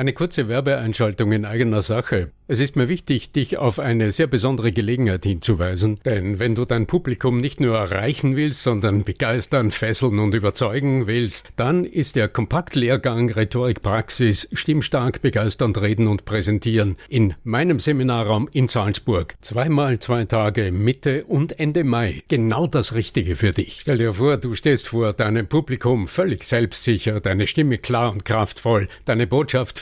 Eine kurze Werbeeinschaltung in eigener Sache. Es ist mir wichtig, dich auf eine sehr besondere Gelegenheit hinzuweisen, denn wenn du dein Publikum nicht nur erreichen willst, sondern begeistern, fesseln und überzeugen willst, dann ist der Kompaktlehrgang Rhetorik Praxis Stimmstark begeisternd reden und präsentieren in meinem Seminarraum in Salzburg. Zweimal zwei Tage Mitte und Ende Mai. Genau das Richtige für dich. Stell dir vor, du stehst vor deinem Publikum völlig selbstsicher, deine Stimme klar und kraftvoll, deine Botschaft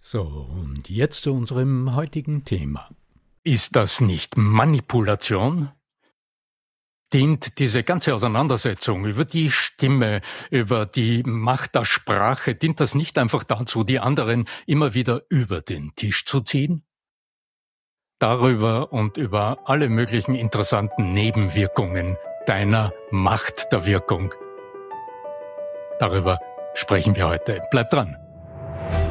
So, und jetzt zu unserem heutigen Thema. Ist das nicht Manipulation? Dient diese ganze Auseinandersetzung über die Stimme, über die Macht der Sprache, dient das nicht einfach dazu, die anderen immer wieder über den Tisch zu ziehen? Darüber und über alle möglichen interessanten Nebenwirkungen deiner Macht der Wirkung. Darüber sprechen wir heute. Bleib dran.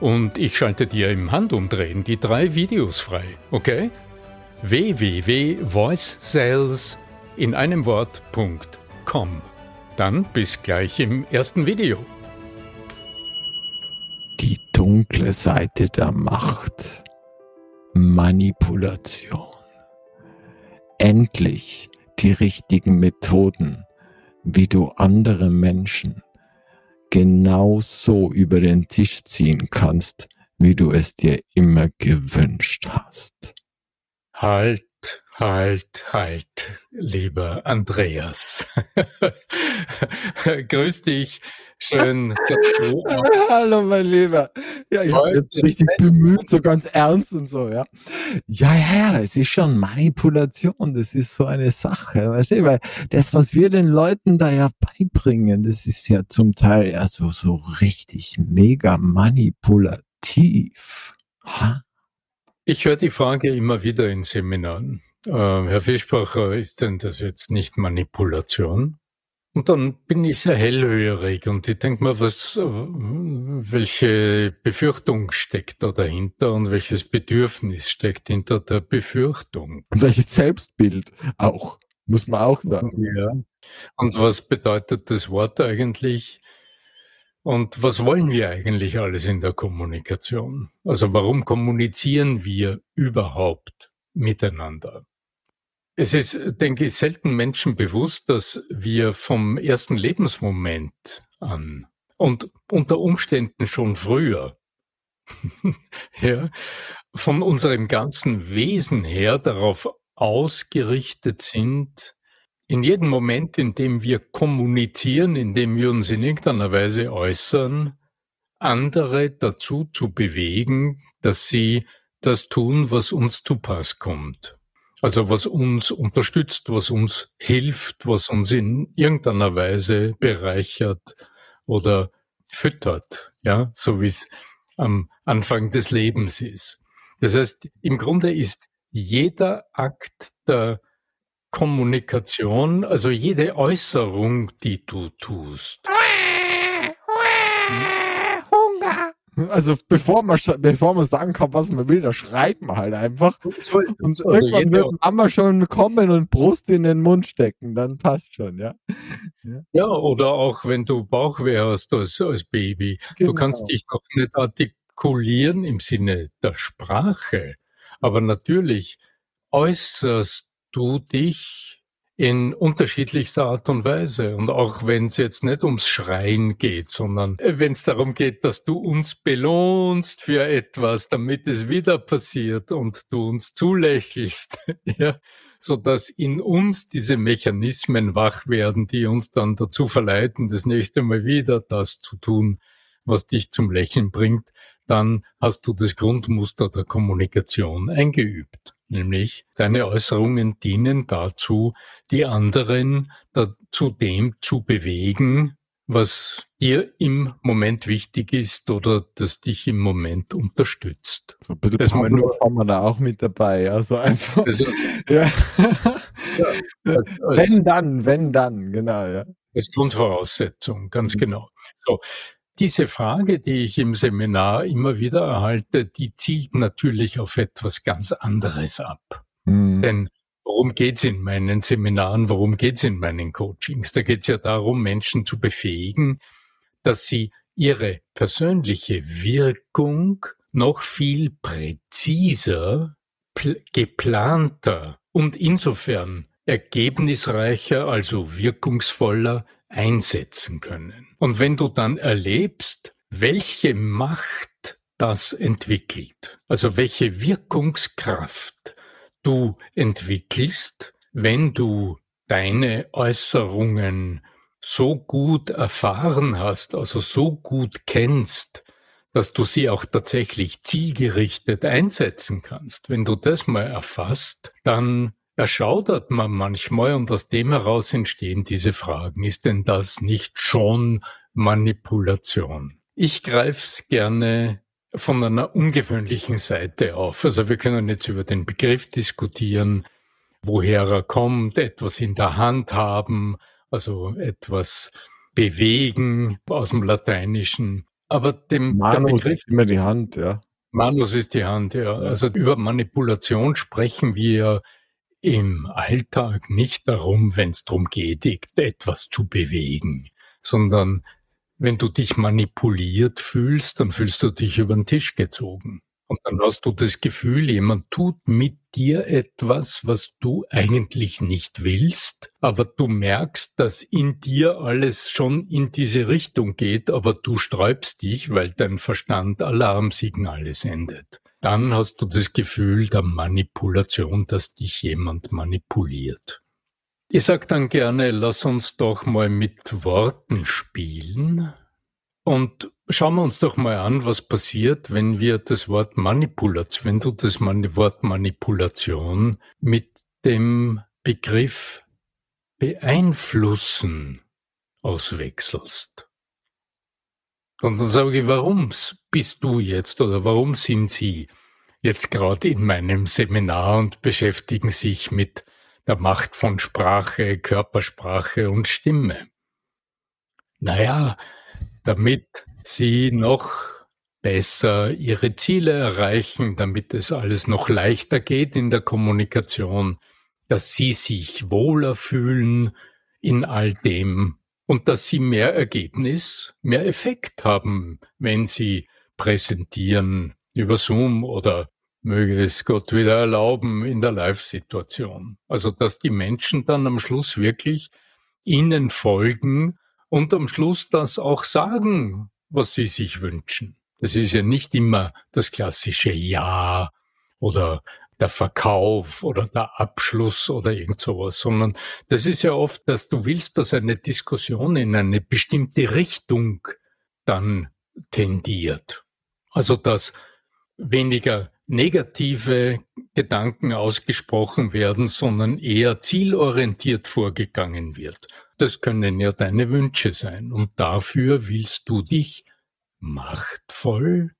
und ich schalte dir im Handumdrehen die drei Videos frei, okay? www.voicesales in einem Wort.com. Dann bis gleich im ersten Video. Die dunkle Seite der Macht. Manipulation. Endlich die richtigen Methoden, wie du andere Menschen genau so über den Tisch ziehen kannst, wie du es dir immer gewünscht hast. Halt, halt, halt, lieber Andreas. Grüß dich. Schön. Hallo, mein Lieber. Ja, ich habe jetzt richtig bemüht, so ganz ernst und so, ja. Ja, ja, es ist schon Manipulation. Das ist so eine Sache, weißt du, weil das, was wir den Leuten da ja beibringen, das ist ja zum Teil ja so, so richtig mega manipulativ. Ha? Ich höre die Frage immer wieder in Seminaren. Äh, Herr Fischbacher, ist denn das jetzt nicht Manipulation? Und dann bin ich sehr hellhörig und ich denke mir, was, welche Befürchtung steckt da dahinter und welches Bedürfnis steckt hinter der Befürchtung. Und welches Selbstbild auch, muss man auch sagen. Ja. Und was bedeutet das Wort eigentlich? Und was wollen wir eigentlich alles in der Kommunikation? Also warum kommunizieren wir überhaupt miteinander? Es ist, denke ich, selten Menschen bewusst, dass wir vom ersten Lebensmoment an und unter Umständen schon früher, ja, von unserem ganzen Wesen her darauf ausgerichtet sind, in jedem Moment, in dem wir kommunizieren, in dem wir uns in irgendeiner Weise äußern, andere dazu zu bewegen, dass sie das tun, was uns zu Pass kommt. Also was uns unterstützt, was uns hilft, was uns in irgendeiner Weise bereichert oder füttert, ja, so wie es am Anfang des Lebens ist. Das heißt, im Grunde ist jeder Akt der Kommunikation, also jede Äußerung, die du tust. Also bevor man, bevor man sagen kann, was man will, da schreit man halt einfach. Und also irgendwann wird Mama schon kommen und Brust in den Mund stecken, dann passt schon, ja. Ja, ja oder auch wenn du Bauchweh hast als, als Baby. Genau. Du kannst dich noch nicht artikulieren im Sinne der Sprache. Aber natürlich äußerst du dich in unterschiedlichster Art und Weise. Und auch wenn es jetzt nicht ums Schreien geht, sondern wenn es darum geht, dass du uns belohnst für etwas, damit es wieder passiert und du uns zulächelst, ja, so dass in uns diese Mechanismen wach werden, die uns dann dazu verleiten, das nächste Mal wieder das zu tun, was dich zum Lächeln bringt, dann hast du das Grundmuster der Kommunikation eingeübt nämlich deine Äußerungen dienen dazu, die anderen dazu dem zu bewegen, was dir im Moment wichtig ist oder das dich im Moment unterstützt. So ein bisschen das nur, haben wir da auch mit dabei, also einfach. Also, ja. ja als, als, wenn dann, wenn dann, genau, ja. Als Grundvoraussetzung, ganz mhm. genau. So, diese Frage, die ich im Seminar immer wieder erhalte, die zielt natürlich auf etwas ganz anderes ab. Mhm. Denn worum geht's in meinen Seminaren, worum geht's in meinen Coachings? Da geht's ja darum, Menschen zu befähigen, dass sie ihre persönliche Wirkung noch viel präziser, geplanter und insofern ergebnisreicher, also wirkungsvoller einsetzen können. Und wenn du dann erlebst, welche Macht das entwickelt, also welche Wirkungskraft du entwickelst, wenn du deine Äußerungen so gut erfahren hast, also so gut kennst, dass du sie auch tatsächlich zielgerichtet einsetzen kannst. Wenn du das mal erfasst, dann erschaudert man manchmal und aus dem heraus entstehen diese Fragen. Ist denn das nicht schon Manipulation? Ich greife es gerne von einer ungewöhnlichen Seite auf. Also wir können jetzt über den Begriff diskutieren, woher er kommt, etwas in der Hand haben, also etwas bewegen aus dem Lateinischen. Aber dem Manus Begriff, ist immer die Hand, ja. Manus ist die Hand, ja. Also über Manipulation sprechen wir im Alltag nicht darum, wenn es darum geht, etwas zu bewegen, sondern wenn du dich manipuliert fühlst, dann fühlst du dich über den Tisch gezogen. Und dann hast du das Gefühl, jemand tut mit dir etwas, was du eigentlich nicht willst, aber du merkst, dass in dir alles schon in diese Richtung geht, aber du sträubst dich, weil dein Verstand Alarmsignale sendet dann hast du das Gefühl der Manipulation, dass dich jemand manipuliert. Ich sag dann gerne, lass uns doch mal mit Worten spielen und schauen wir uns doch mal an, was passiert, wenn wir das Wort Manipulation, wenn du das Wort Manipulation mit dem Begriff beeinflussen auswechselst. Und dann sage ich, warum bist du jetzt oder warum sind Sie jetzt gerade in meinem Seminar und beschäftigen sich mit der Macht von Sprache, Körpersprache und Stimme? Naja, damit Sie noch besser Ihre Ziele erreichen, damit es alles noch leichter geht in der Kommunikation, dass Sie sich wohler fühlen in all dem, und dass sie mehr Ergebnis, mehr Effekt haben, wenn sie präsentieren über Zoom oder möge es Gott wieder erlauben in der Live-Situation. Also dass die Menschen dann am Schluss wirklich ihnen folgen und am Schluss das auch sagen, was sie sich wünschen. Das ist ja nicht immer das klassische Ja oder der Verkauf oder der Abschluss oder irgend sowas, sondern das ist ja oft, dass du willst, dass eine Diskussion in eine bestimmte Richtung dann tendiert. Also dass weniger negative Gedanken ausgesprochen werden, sondern eher zielorientiert vorgegangen wird. Das können ja deine Wünsche sein. Und dafür willst du dich machtvoll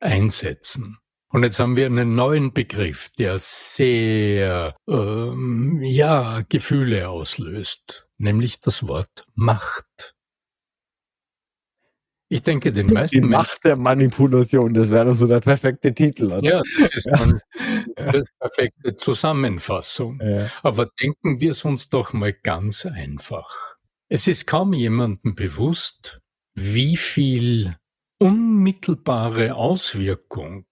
einsetzen. Und jetzt haben wir einen neuen Begriff, der sehr, ähm, ja, Gefühle auslöst, nämlich das Wort Macht. Ich denke, den meisten Die Macht der Manipulation, das wäre so der perfekte Titel. Oder? Ja, das ist dann ja. perfekte Zusammenfassung. Ja. Aber denken wir es uns doch mal ganz einfach. Es ist kaum jemandem bewusst, wie viel unmittelbare Auswirkung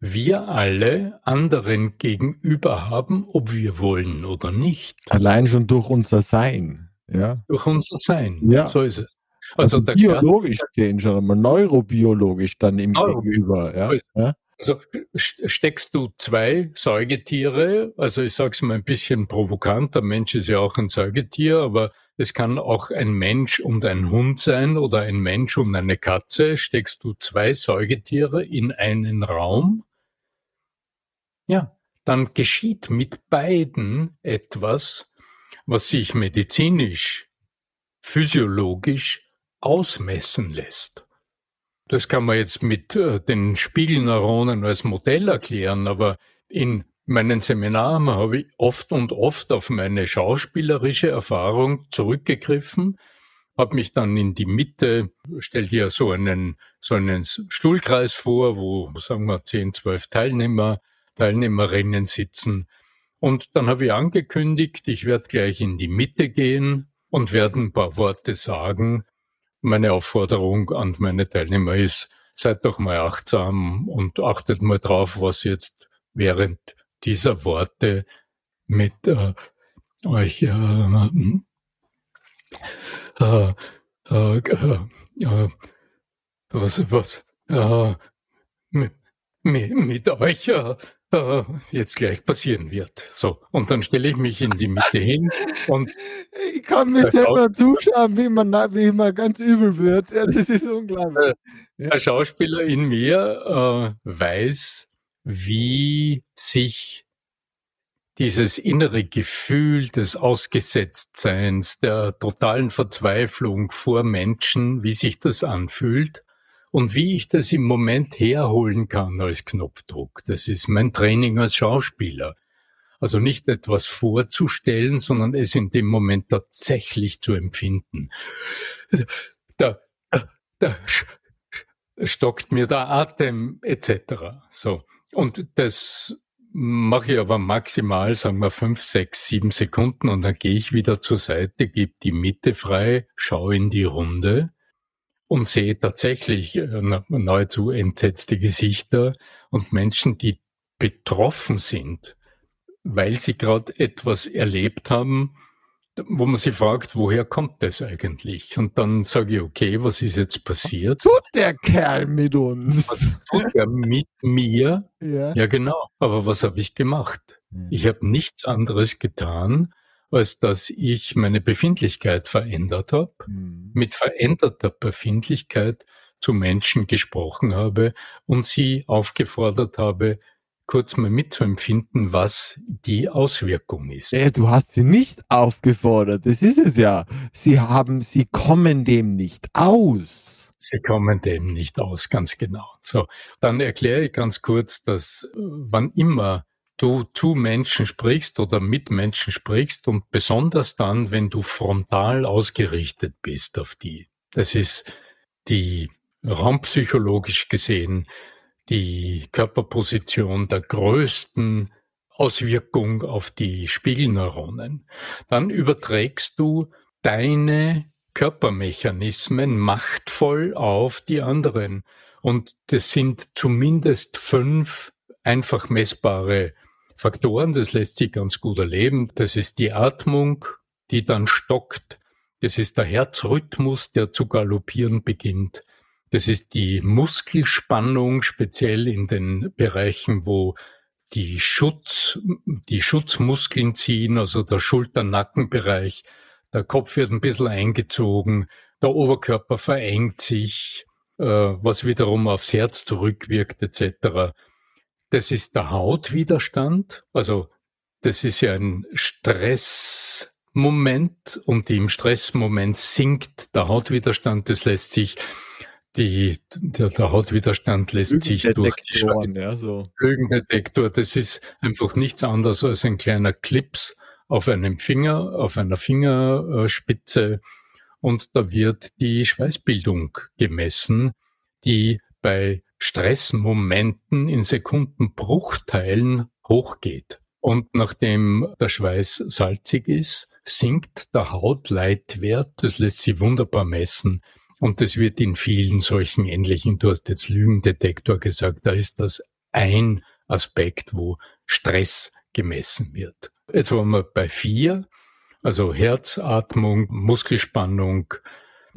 wir alle anderen gegenüber haben, ob wir wollen oder nicht. Allein schon durch unser Sein. Ja. Durch unser Sein. Ja. So ist es. Also, also biologisch gesehen schon, aber neurobiologisch dann im Gegenüber. Ja? ja? Also steckst du zwei Säugetiere, also ich sage es mal ein bisschen provokant, der Mensch ist ja auch ein Säugetier, aber es kann auch ein Mensch und ein Hund sein oder ein Mensch und eine Katze. Steckst du zwei Säugetiere in einen Raum, ja, dann geschieht mit beiden etwas, was sich medizinisch, physiologisch ausmessen lässt. Das kann man jetzt mit äh, den Spiegelneuronen als Modell erklären, aber in meinen Seminaren habe ich oft und oft auf meine schauspielerische Erfahrung zurückgegriffen, habe mich dann in die Mitte, stell dir so einen, so einen Stuhlkreis vor, wo, sagen wir, 10, 12 Teilnehmer, Teilnehmerinnen sitzen. Und dann habe ich angekündigt, ich werde gleich in die Mitte gehen und werde ein paar Worte sagen, meine Aufforderung an meine Teilnehmer ist, seid doch mal achtsam und achtet mal drauf, was jetzt während dieser Worte mit äh, euch äh, äh, äh, äh, was was äh, mit, mit euch äh, äh, jetzt gleich passieren wird. So, und dann stelle ich mich in die Mitte hin und ich kann mir selber zuschauen, wie man, wie man ganz übel wird. Ja, das ist unglaublich. Ja. Der Schauspieler in mir äh, weiß, wie sich dieses innere Gefühl des Ausgesetztseins, der totalen Verzweiflung vor Menschen, wie sich das anfühlt und wie ich das im Moment herholen kann als Knopfdruck. Das ist mein Training als Schauspieler. Also nicht etwas vorzustellen, sondern es in dem Moment tatsächlich zu empfinden. Da, da stockt mir der Atem etc. So. Und das mache ich aber maximal, sagen wir, fünf, sechs, sieben Sekunden und dann gehe ich wieder zur Seite, gebe die Mitte frei, schaue in die Runde und sehe tatsächlich äh, nahezu entsetzte Gesichter und Menschen, die betroffen sind, weil sie gerade etwas erlebt haben, wo man sich fragt, woher kommt das eigentlich? Und dann sage ich, okay, was ist jetzt passiert? Was tut der Kerl mit uns? Was tut er mit mir? Ja, ja genau. Aber was habe ich gemacht? Ich habe nichts anderes getan, als dass ich meine Befindlichkeit verändert habe, mhm. mit veränderter Befindlichkeit zu Menschen gesprochen habe und sie aufgefordert habe, kurz mal mitzuempfinden, was die Auswirkung ist. Äh, du hast sie nicht aufgefordert, das ist es ja. Sie haben, sie kommen dem nicht aus. Sie kommen dem nicht aus, ganz genau. So, dann erkläre ich ganz kurz, dass äh, wann immer du zu Menschen sprichst oder mit Menschen sprichst und besonders dann, wenn du frontal ausgerichtet bist auf die. Das ist die raumpsychologisch gesehen die Körperposition der größten Auswirkung auf die Spiegelneuronen. Dann überträgst du deine Körpermechanismen machtvoll auf die anderen. Und das sind zumindest fünf einfach messbare Faktoren, das lässt sich ganz gut erleben. Das ist die Atmung, die dann stockt. Das ist der Herzrhythmus, der zu galoppieren beginnt. Das ist die Muskelspannung, speziell in den Bereichen, wo die Schutz, die Schutzmuskeln ziehen, also der Schulter-Nackenbereich. Der Kopf wird ein bisschen eingezogen, der Oberkörper verengt sich, äh, was wiederum aufs Herz zurückwirkt, etc. das ist der Hautwiderstand. Also das ist ja ein Stressmoment und im Stressmoment sinkt der Hautwiderstand. Das lässt sich die, der, der Hautwiderstand lässt sich durch die Schweiz, ja, so. Lügendetektor, das ist einfach nichts anderes als ein kleiner Clips auf einem Finger, auf einer Fingerspitze und da wird die Schweißbildung gemessen, die bei Stressmomenten in Sekundenbruchteilen hochgeht. Und nachdem der Schweiß salzig ist, sinkt der Hautleitwert, das lässt sich wunderbar messen. Und das wird in vielen solchen ähnlichen, du hast jetzt Lügendetektor gesagt, da ist das ein Aspekt, wo Stress gemessen wird. Jetzt waren wir bei vier, also Herzatmung, Muskelspannung,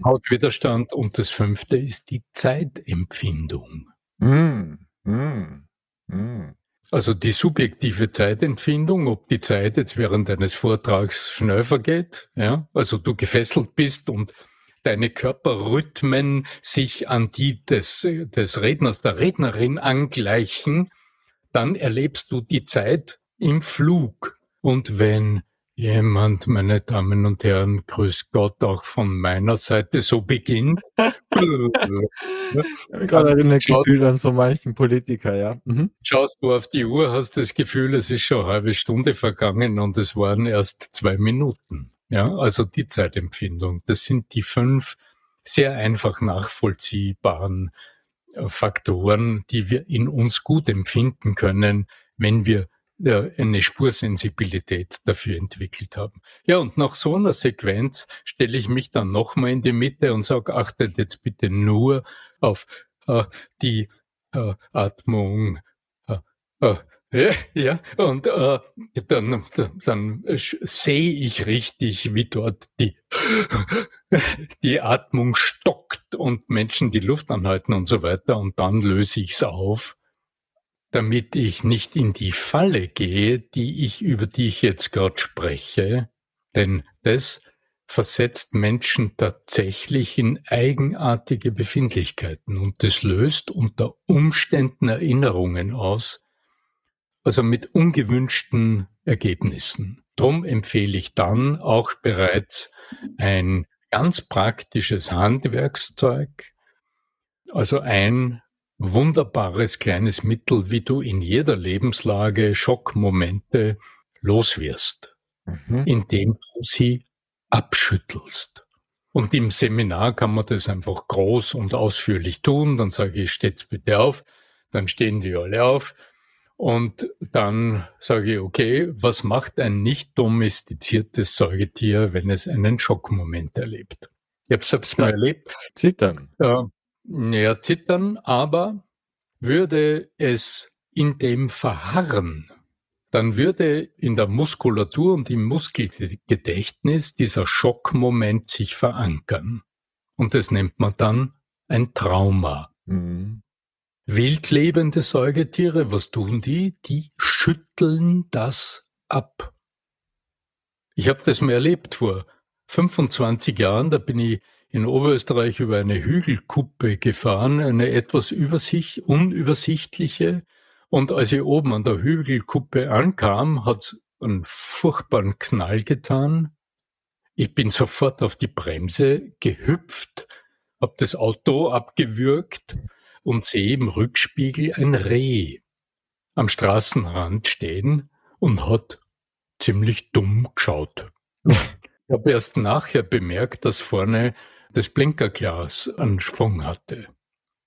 Hautwiderstand und das fünfte ist die Zeitempfindung. Mm, mm, mm. Also die subjektive Zeitempfindung, ob die Zeit jetzt während eines Vortrags schnell vergeht, ja, also du gefesselt bist und deine Körperrhythmen sich an die des, des Redners, der Rednerin angleichen, dann erlebst du die Zeit im Flug. Und wenn jemand, meine Damen und Herren, grüß Gott auch von meiner Seite so beginnt. Gerade erinnert Gefühl an so manchen Politiker, ja. Mhm. Schaust du auf die Uhr, hast das Gefühl, es ist schon eine halbe Stunde vergangen und es waren erst zwei Minuten. Ja, also die Zeitempfindung. Das sind die fünf sehr einfach nachvollziehbaren äh, Faktoren, die wir in uns gut empfinden können, wenn wir eine Spursensibilität dafür entwickelt haben. Ja, und nach so einer Sequenz stelle ich mich dann nochmal in die Mitte und sage, achtet jetzt bitte nur auf äh, die äh, Atmung, äh, äh ja, und äh, dann, dann sehe ich richtig, wie dort die, die Atmung stockt und Menschen die Luft anhalten und so weiter. Und dann löse ich es auf, damit ich nicht in die Falle gehe, die ich, über die ich jetzt gerade spreche. Denn das versetzt Menschen tatsächlich in eigenartige Befindlichkeiten und das löst unter Umständen Erinnerungen aus, also mit ungewünschten Ergebnissen. Drum empfehle ich dann auch bereits ein ganz praktisches Handwerkszeug, also ein wunderbares kleines Mittel, wie du in jeder Lebenslage Schockmomente loswirst, mhm. indem du sie abschüttelst. Und im Seminar kann man das einfach groß und ausführlich tun. Dann sage ich, steht's bitte auf. Dann stehen die alle auf. Und dann sage ich, okay, was macht ein nicht domestiziertes Säugetier, wenn es einen Schockmoment erlebt? Ich habe es selbst mal erlebt. Zittern. Ja, ja, zittern, aber würde es in dem verharren, dann würde in der Muskulatur und im Muskelgedächtnis dieser Schockmoment sich verankern. Und das nennt man dann ein Trauma. Mhm. Wildlebende Säugetiere, was tun die? Die schütteln das ab. Ich habe das mal erlebt vor 25 Jahren, da bin ich in Oberösterreich über eine Hügelkuppe gefahren, eine etwas übersicht, unübersichtliche. Und als ich oben an der Hügelkuppe ankam, hat's einen furchtbaren Knall getan. Ich bin sofort auf die Bremse gehüpft, hab das Auto abgewürgt und sehe im Rückspiegel ein Reh am Straßenrand stehen und hat ziemlich dumm geschaut. Ich habe erst nachher bemerkt, dass vorne das Blinkerglas einen Sprung hatte.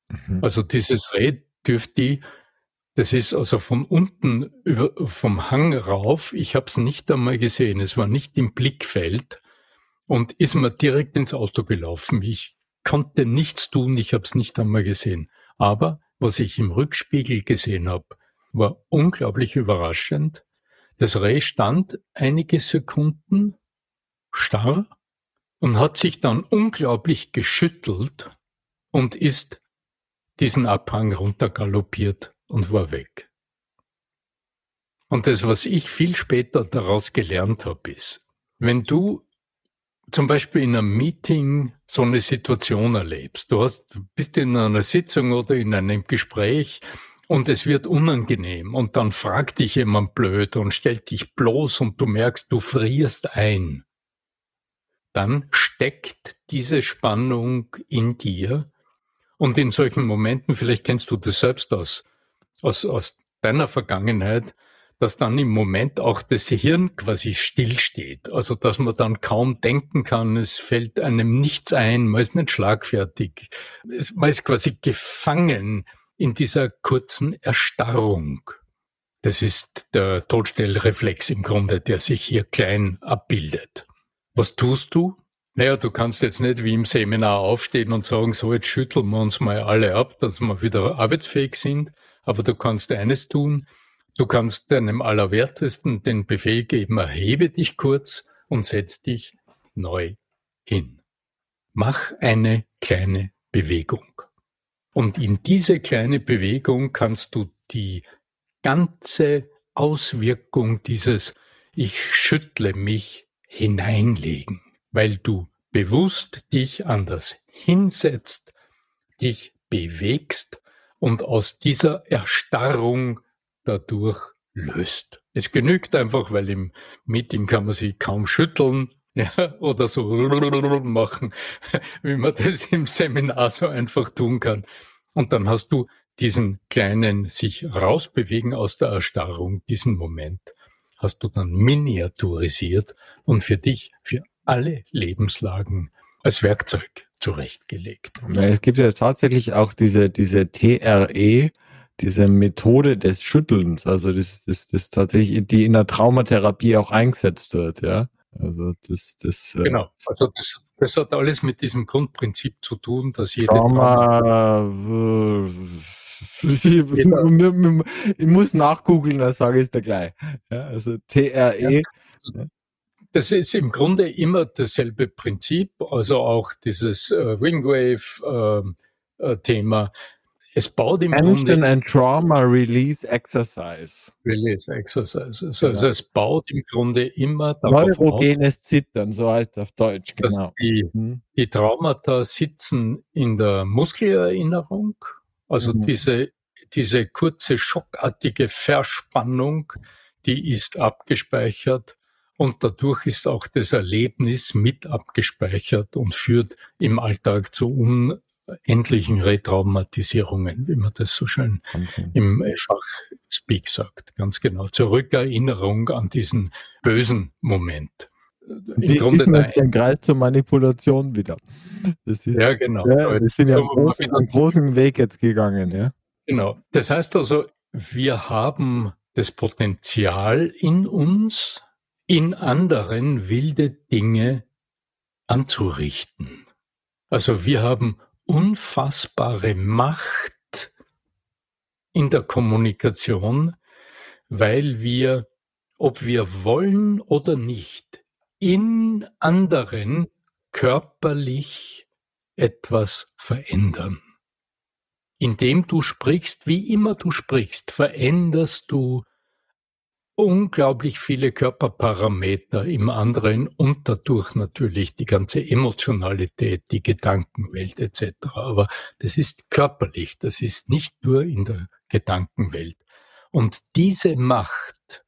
Mhm. Also dieses Reh dürfte das ist also von unten über, vom Hang rauf. Ich habe es nicht einmal gesehen. Es war nicht im Blickfeld und ist mir direkt ins Auto gelaufen. Ich konnte nichts tun. Ich habe es nicht einmal gesehen. Aber was ich im Rückspiegel gesehen habe, war unglaublich überraschend. Das Reh stand einige Sekunden starr und hat sich dann unglaublich geschüttelt und ist diesen Abhang runtergaloppiert und war weg. Und das, was ich viel später daraus gelernt habe, ist, wenn du zum Beispiel in einem Meeting so eine Situation erlebst, du hast, bist in einer Sitzung oder in einem Gespräch und es wird unangenehm und dann fragt dich jemand blöd und stellt dich bloß und du merkst, du frierst ein, dann steckt diese Spannung in dir und in solchen Momenten, vielleicht kennst du das selbst aus, aus, aus deiner Vergangenheit, dass dann im Moment auch das Hirn quasi stillsteht. Also dass man dann kaum denken kann, es fällt einem nichts ein, man ist nicht schlagfertig, man ist quasi gefangen in dieser kurzen Erstarrung. Das ist der Todstellreflex im Grunde, der sich hier klein abbildet. Was tust du? Naja, du kannst jetzt nicht wie im Seminar aufstehen und sagen, so jetzt schütteln wir uns mal alle ab, dass wir wieder arbeitsfähig sind. Aber du kannst eines tun, du kannst deinem Allerwertesten den Befehl geben, erhebe dich kurz und setz dich neu hin. Mach eine kleine Bewegung. Und in diese kleine Bewegung kannst du die ganze Auswirkung dieses Ich schüttle mich hineinlegen, weil du bewusst dich anders hinsetzt, dich bewegst und aus dieser Erstarrung dadurch löst. Es genügt einfach, weil im Meeting kann man sich kaum schütteln, ja, oder so machen, wie man das im Seminar so einfach tun kann. Und dann hast du diesen kleinen sich rausbewegen aus der Erstarrung, diesen Moment, hast du dann miniaturisiert und für dich, für alle Lebenslagen als Werkzeug zurechtgelegt. Ja, es gibt ja tatsächlich auch diese, diese TRE, diese Methode des Schüttelns, also das, das, das tatsächlich, die in der Traumatherapie auch eingesetzt wird, ja. Also das, das äh, genau. Also das, das hat alles mit diesem Grundprinzip zu tun, dass jede Trauma, Trauma ich, ich muss nachgoogeln, dann sage ich es dir gleich. Ja, also TRE. Ja, also das ist im Grunde immer dasselbe Prinzip, also auch dieses äh, Wingwave-Thema. Ähm, äh, es baut im Tension Grunde and Trauma Release Exercise. Release Exercise. Also, genau. also es baut im Grunde immer darauf Neurogenes auf, Zittern, so heißt es auf Deutsch, genau. Die, hm. die, Traumata sitzen in der Muskelerinnerung, also mhm. diese, diese kurze schockartige Verspannung, die ist abgespeichert und dadurch ist auch das Erlebnis mit abgespeichert und führt im Alltag zu unendlichen Retraumatisierungen, wie man das so schön okay. im Fachspeak sagt. Ganz genau. Zur Rückerinnerung an diesen bösen Moment. Im Grunde ist den Kreis zur Manipulation wieder. Ist, ja, genau. Ja, wir sind ja einen großen, einen großen Weg jetzt gegangen, ja. Genau. Das heißt also, wir haben das Potenzial in uns, in anderen wilde Dinge anzurichten. Also wir haben unfassbare Macht in der Kommunikation, weil wir, ob wir wollen oder nicht, in anderen körperlich etwas verändern. Indem du sprichst, wie immer du sprichst, veränderst du unglaublich viele Körperparameter im anderen und dadurch natürlich die ganze Emotionalität, die Gedankenwelt etc. Aber das ist körperlich, das ist nicht nur in der Gedankenwelt. Und diese Macht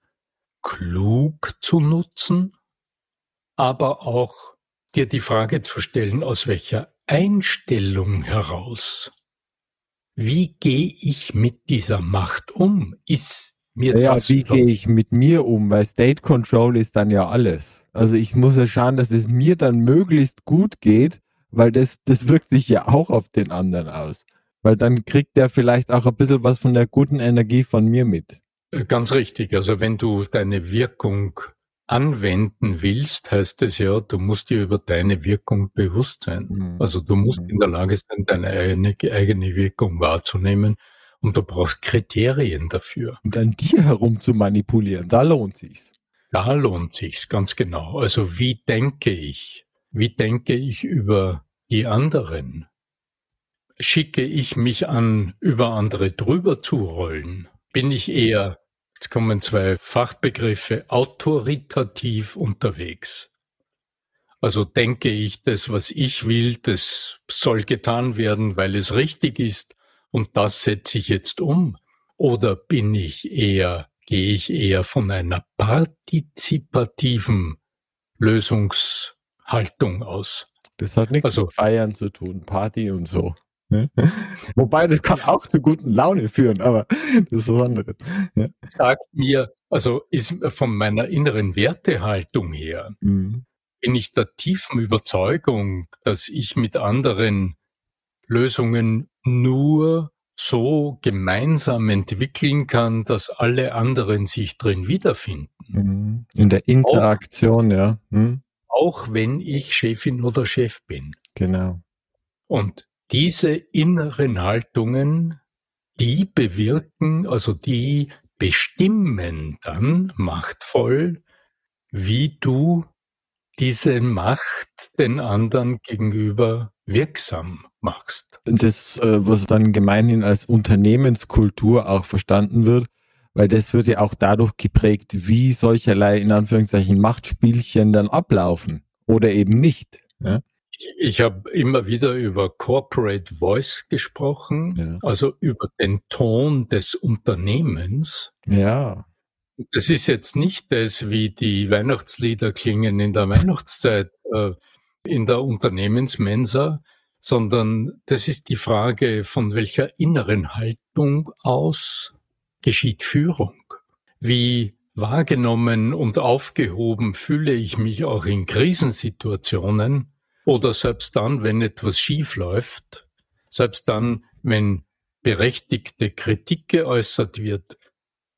klug zu nutzen, aber auch dir die Frage zu stellen, aus welcher Einstellung heraus, wie gehe ich mit dieser Macht um? Ist mir ja, wie gehe ich mit mir um? Weil State Control ist dann ja alles. Also ich muss ja schauen, dass es mir dann möglichst gut geht, weil das, das wirkt sich ja auch auf den anderen aus. Weil dann kriegt der vielleicht auch ein bisschen was von der guten Energie von mir mit. Äh, ganz richtig. Also wenn du deine Wirkung anwenden willst, heißt es ja, du musst dir über deine Wirkung bewusst sein. Mhm. Also du musst mhm. in der Lage sein, deine eigene, eigene Wirkung wahrzunehmen und du brauchst Kriterien dafür. Und an dir herum zu manipulieren, da lohnt sich's. Da lohnt sich's, ganz genau. Also wie denke ich? Wie denke ich über die anderen? Schicke ich mich an, über andere drüber zu rollen? Bin ich eher, jetzt kommen zwei Fachbegriffe, autoritativ unterwegs? Also denke ich, das, was ich will, das soll getan werden, weil es richtig ist und das setze ich jetzt um. Oder bin ich eher, gehe ich eher von einer partizipativen Lösungshaltung aus? Das hat nichts also, mit Feiern zu tun, Party und so. Ne? Wobei, das kann auch zu guten Laune führen, aber das ist was anderes. Ja. Sagt mir, also ist von meiner inneren Wertehaltung her, mhm. bin ich der tiefen Überzeugung, dass ich mit anderen Lösungen nur so gemeinsam entwickeln kann, dass alle anderen sich drin wiederfinden. Mhm. In der Interaktion, auch, ja. Hm? Auch wenn ich Chefin oder Chef bin. Genau. Und diese inneren Haltungen, die bewirken, also die bestimmen dann machtvoll, wie du diese Macht den anderen gegenüber wirksam machst. Das, äh, was dann gemeinhin als Unternehmenskultur auch verstanden wird, weil das wird ja auch dadurch geprägt, wie solcherlei in Anführungszeichen Machtspielchen dann ablaufen oder eben nicht. Ja? Ich habe immer wieder über Corporate Voice gesprochen, ja. also über den Ton des Unternehmens. Ja. Das ist jetzt nicht das, wie die Weihnachtslieder klingen in der Weihnachtszeit äh, in der Unternehmensmensa, sondern das ist die Frage, von welcher inneren Haltung aus geschieht Führung. Wie wahrgenommen und aufgehoben fühle ich mich auch in Krisensituationen oder selbst dann, wenn etwas schief läuft, selbst dann, wenn berechtigte Kritik geäußert wird,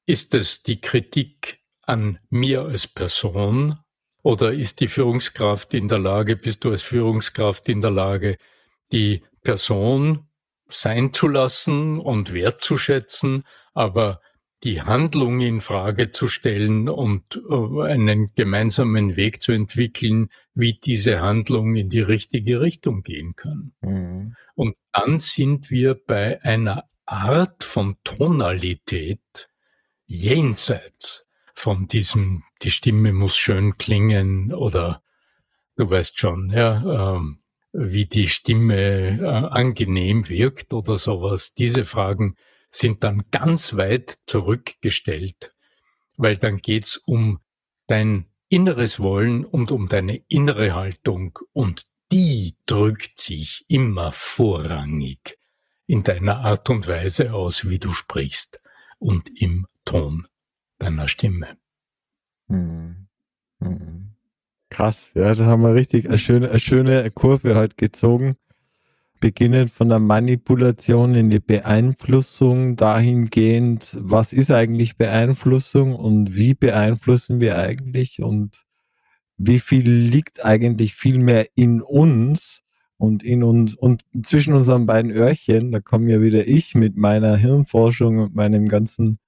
ist es die Kritik an mir als Person oder ist die Führungskraft in der Lage, bist du als Führungskraft in der Lage, die Person sein zu lassen und wertzuschätzen, aber die Handlung in Frage zu stellen und äh, einen gemeinsamen Weg zu entwickeln, wie diese Handlung in die richtige Richtung gehen kann. Mhm. Und dann sind wir bei einer Art von Tonalität jenseits von diesem, die Stimme muss schön klingen oder du weißt schon, ja, ähm, wie die Stimme äh, angenehm wirkt oder sowas. Diese Fragen sind dann ganz weit zurückgestellt, weil dann geht's um dein inneres Wollen und um deine innere Haltung und die drückt sich immer vorrangig in deiner Art und Weise aus, wie du sprichst und im Ton deiner Stimme. Hm. Hm. Krass, ja, da haben wir richtig eine schöne, eine schöne Kurve heute gezogen beginnend von der Manipulation in die Beeinflussung dahingehend, was ist eigentlich Beeinflussung und wie beeinflussen wir eigentlich und wie viel liegt eigentlich viel mehr in uns und in uns und zwischen unseren beiden Öhrchen, da komme ja wieder ich mit meiner Hirnforschung und meinem ganzen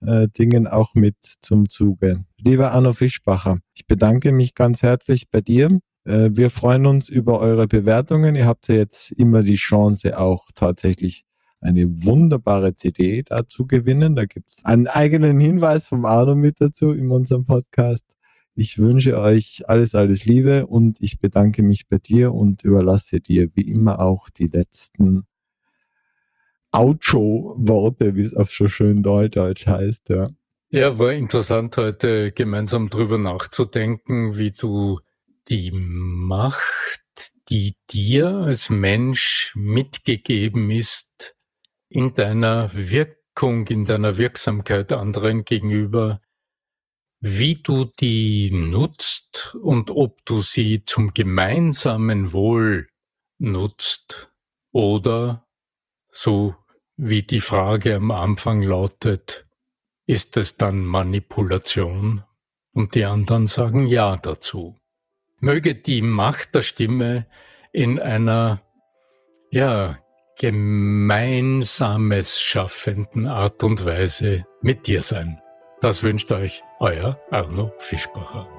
äh, Dingen auch mit zum Zuge. Lieber Arno Fischbacher, ich bedanke mich ganz herzlich bei dir äh, wir freuen uns über eure Bewertungen. Ihr habt ja jetzt immer die Chance, auch tatsächlich eine wunderbare CD dazu gewinnen. Da gibt es einen eigenen Hinweis vom Arno mit dazu in unserem Podcast. Ich wünsche euch alles, alles Liebe und ich bedanke mich bei dir und überlasse dir wie immer auch die letzten Outro-Worte, wie es auf so schön Deutsch heißt. Ja. ja, war interessant heute gemeinsam drüber nachzudenken, wie du die Macht, die dir als Mensch mitgegeben ist, in deiner Wirkung, in deiner Wirksamkeit anderen gegenüber, wie du die nutzt und ob du sie zum gemeinsamen Wohl nutzt oder so wie die Frage am Anfang lautet, ist es dann Manipulation? Und die anderen sagen Ja dazu möge die Macht der Stimme in einer, ja, gemeinsames schaffenden Art und Weise mit dir sein. Das wünscht euch euer Arno Fischbacher.